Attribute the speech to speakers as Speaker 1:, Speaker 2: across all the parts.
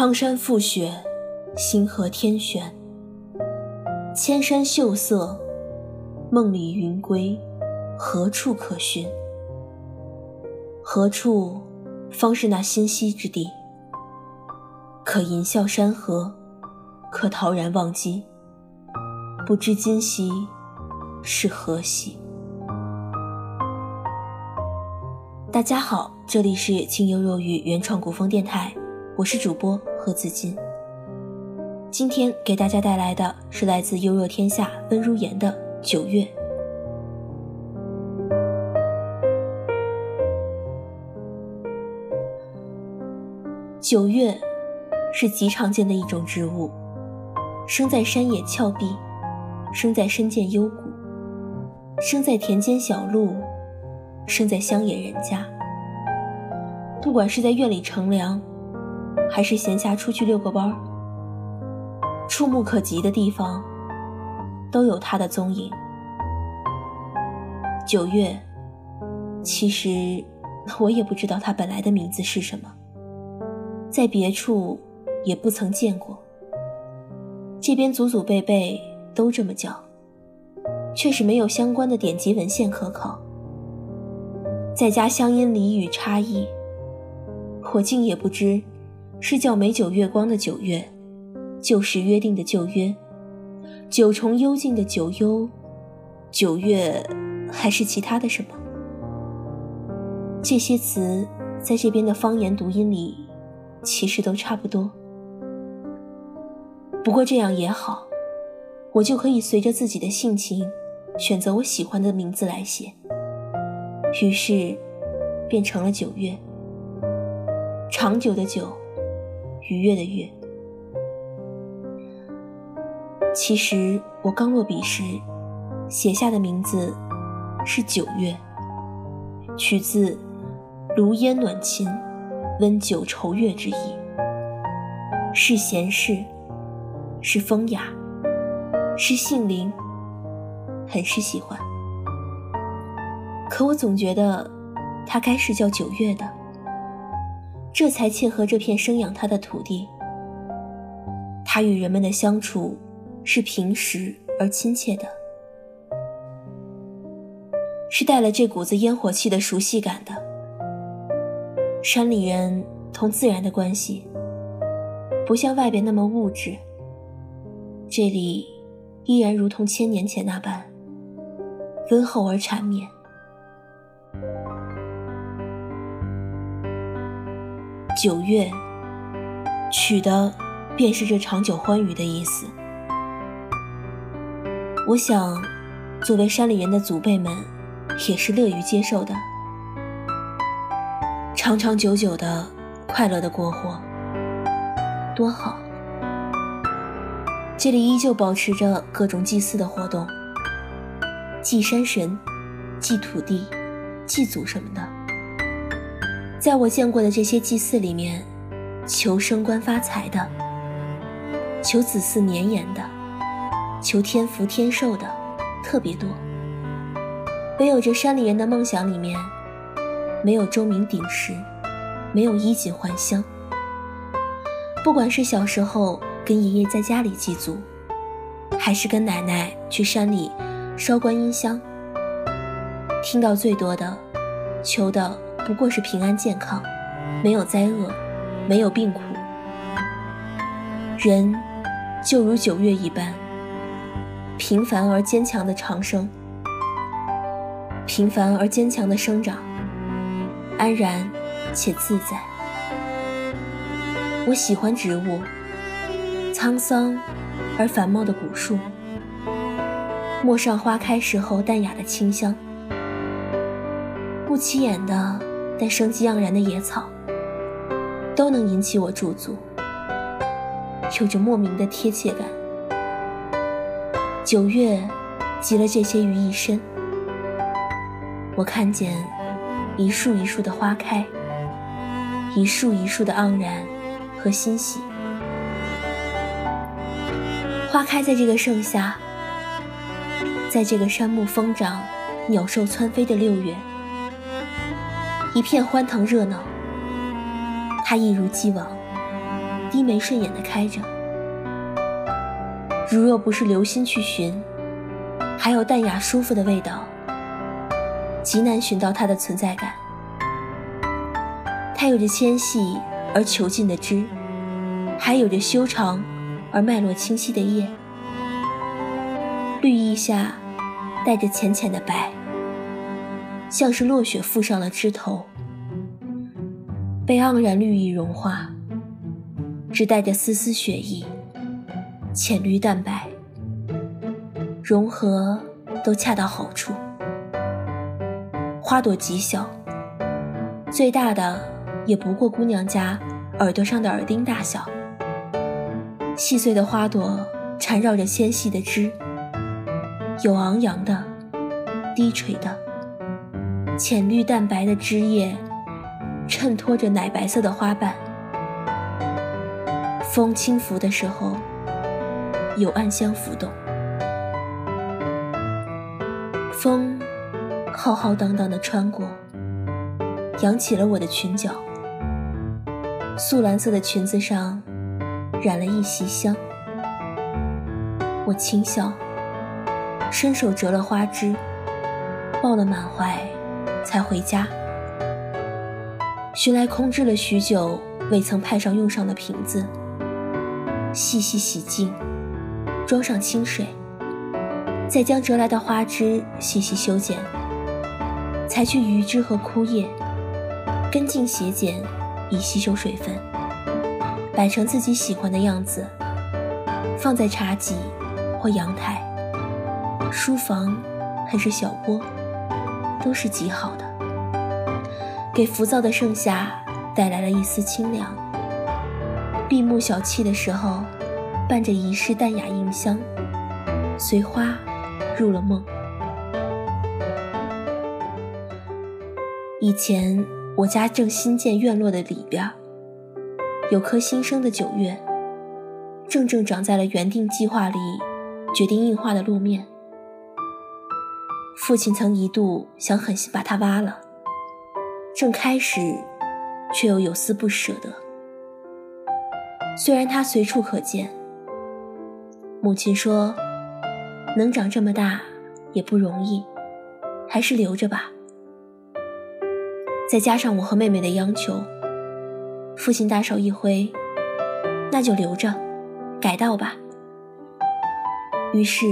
Speaker 1: 苍山覆雪，星河天悬。千山秀色，梦里云归，何处可寻？何处方是那心息之地？可吟啸山河，可陶然忘机。不知今夕是何夕？大家好，这里是清幽若雨原创古风电台，我是主播和资金。今天给大家带来的是来自优若天下温如言的《九月》。九月是极常见的一种植物，生在山野峭壁，生在深涧幽谷，生在田间小路。生在乡野人家，不管是在院里乘凉，还是闲暇出去遛个弯儿，触目可及的地方，都有它的踪影。九月，其实我也不知道它本来的名字是什么，在别处也不曾见过，这边祖祖辈辈都这么叫，却是没有相关的典籍文献可考。再加乡音俚语差异，我竟也不知是叫美酒月光的九月，旧时约定的旧约，九重幽静的九幽，九月，还是其他的什么？这些词在这边的方言读音里，其实都差不多。不过这样也好，我就可以随着自己的性情，选择我喜欢的名字来写。于是，变成了九月。长久的久，愉悦的悦。其实我刚落笔时，写下的名字是九月，取自“炉烟暖琴，温酒愁月”之意，是闲适，是风雅，是性灵，很是喜欢。可我总觉得，它该是叫九月的，这才切合这片生养他的土地。他与人们的相处是平实而亲切的，是带了这股子烟火气的熟悉感的。山里人同自然的关系，不像外边那么物质，这里依然如同千年前那般温厚而缠绵。九月，取的便是这长久欢愉的意思。我想，作为山里人的祖辈们，也是乐于接受的。长长久久的快乐的过活，多好。这里依旧保持着各种祭祀的活动，祭山神、祭土地、祭祖什么的。在我见过的这些祭祀里面，求升官发财的，求子嗣绵延的，求天福天寿的，特别多。唯有这山里人的梦想里面，没有钟鸣鼎食，没有衣锦还乡。不管是小时候跟爷爷在家里祭祖，还是跟奶奶去山里烧观音香，听到最多的，求的。不过是平安健康，没有灾厄，没有病苦。人就如九月一般，平凡而坚强的长生，平凡而坚强的生长，安然且自在。我喜欢植物，沧桑而繁茂的古树，陌上花开时候淡雅的清香，不起眼的。但生机盎然的野草，都能引起我驻足，有着莫名的贴切感。九月，集了这些于一身。我看见一树一树的花开，一树一树的盎然和欣喜。花开在这个盛夏，在这个山木疯长、鸟兽窜飞的六月。一片欢腾热闹，它一如既往，低眉顺眼的开着。如若不是留心去寻，还有淡雅舒服的味道，极难寻到它的存在感。它有着纤细而遒劲的枝，还有着修长而脉络清晰的叶，绿意下带着浅浅的白，像是落雪覆上了枝头，被盎然绿意融化，只带着丝丝雪意，浅绿淡白，融合都恰到好处。花朵极小，最大的。也不过姑娘家耳朵上的耳钉大小，细碎的花朵缠绕着纤细的枝，有昂扬的，低垂的，浅绿淡白的枝叶衬托着奶白色的花瓣。风轻拂的时候，有暗香浮动。风浩浩荡荡地穿过，扬起了我的裙角。素蓝色的裙子上染了一袭香，我轻笑，伸手折了花枝，抱了满怀，才回家。寻来空置了许久、未曾派上用上的瓶子，细细洗净，装上清水，再将折来的花枝细细修剪，裁去余枝和枯叶，根茎斜剪。以吸收水分，摆成自己喜欢的样子，放在茶几或阳台、书房还是小窝，都是极好的，给浮躁的盛夏带来了一丝清凉。闭目小憩的时候，伴着一世淡雅印香，随花入了梦。以前。我家正新建院落的里边，有棵新生的九月，正正长在了原定计划里决定硬化的路面。父亲曾一度想狠心把它挖了，正开始，却又有丝不舍得。虽然它随处可见，母亲说，能长这么大也不容易，还是留着吧。再加上我和妹妹的央求，父亲大手一挥，那就留着，改道吧。于是，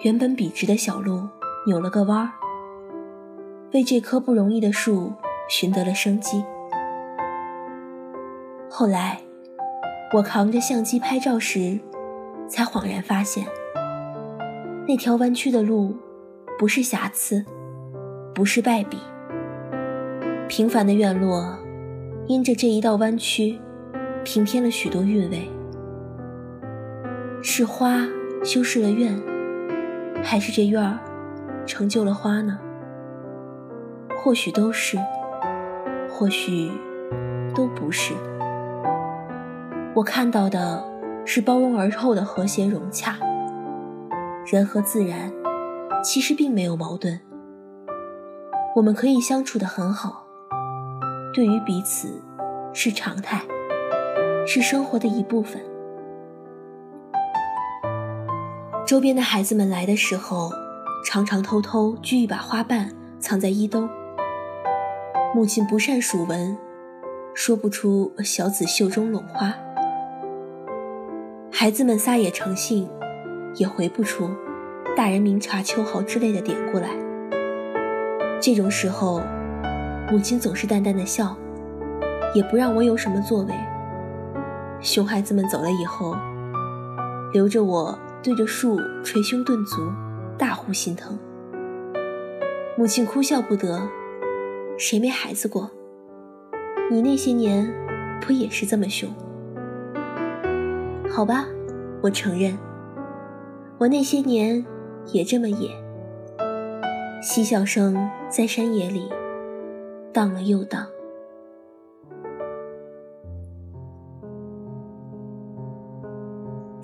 Speaker 1: 原本笔直的小路扭了个弯儿，为这棵不容易的树寻得了生机。后来，我扛着相机拍照时，才恍然发现，那条弯曲的路，不是瑕疵，不是败笔。平凡的院落，因着这一道弯曲，平添了许多韵味。是花修饰了院，还是这院儿成就了花呢？或许都是，或许都不是。我看到的是包容而后的和谐融洽。人和自然其实并没有矛盾，我们可以相处得很好。对于彼此，是常态，是生活的一部分。周边的孩子们来的时候，常常偷偷掬一把花瓣藏在衣兜。母亲不善数文，说不出小子袖中拢花。孩子们撒野成性，也回不出大人明察秋毫之类的典故来。这种时候。母亲总是淡淡的笑，也不让我有什么作为。熊孩子们走了以后，留着我对着树捶胸顿足，大呼心疼。母亲哭笑不得：“谁没孩子过？你那些年不也是这么凶？”好吧，我承认，我那些年也这么野。嬉笑声在山野里。荡了又荡，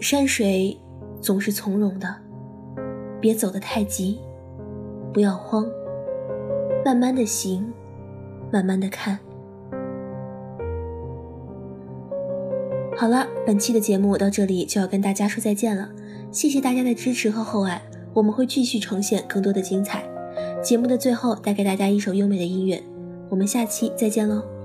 Speaker 1: 山水总是从容的，别走得太急，不要慌，慢慢的行，慢慢的看。好了，本期的节目到这里就要跟大家说再见了，谢谢大家的支持和厚爱，我们会继续呈现更多的精彩。节目的最后带给大家一首优美的音乐，我们下期再见喽。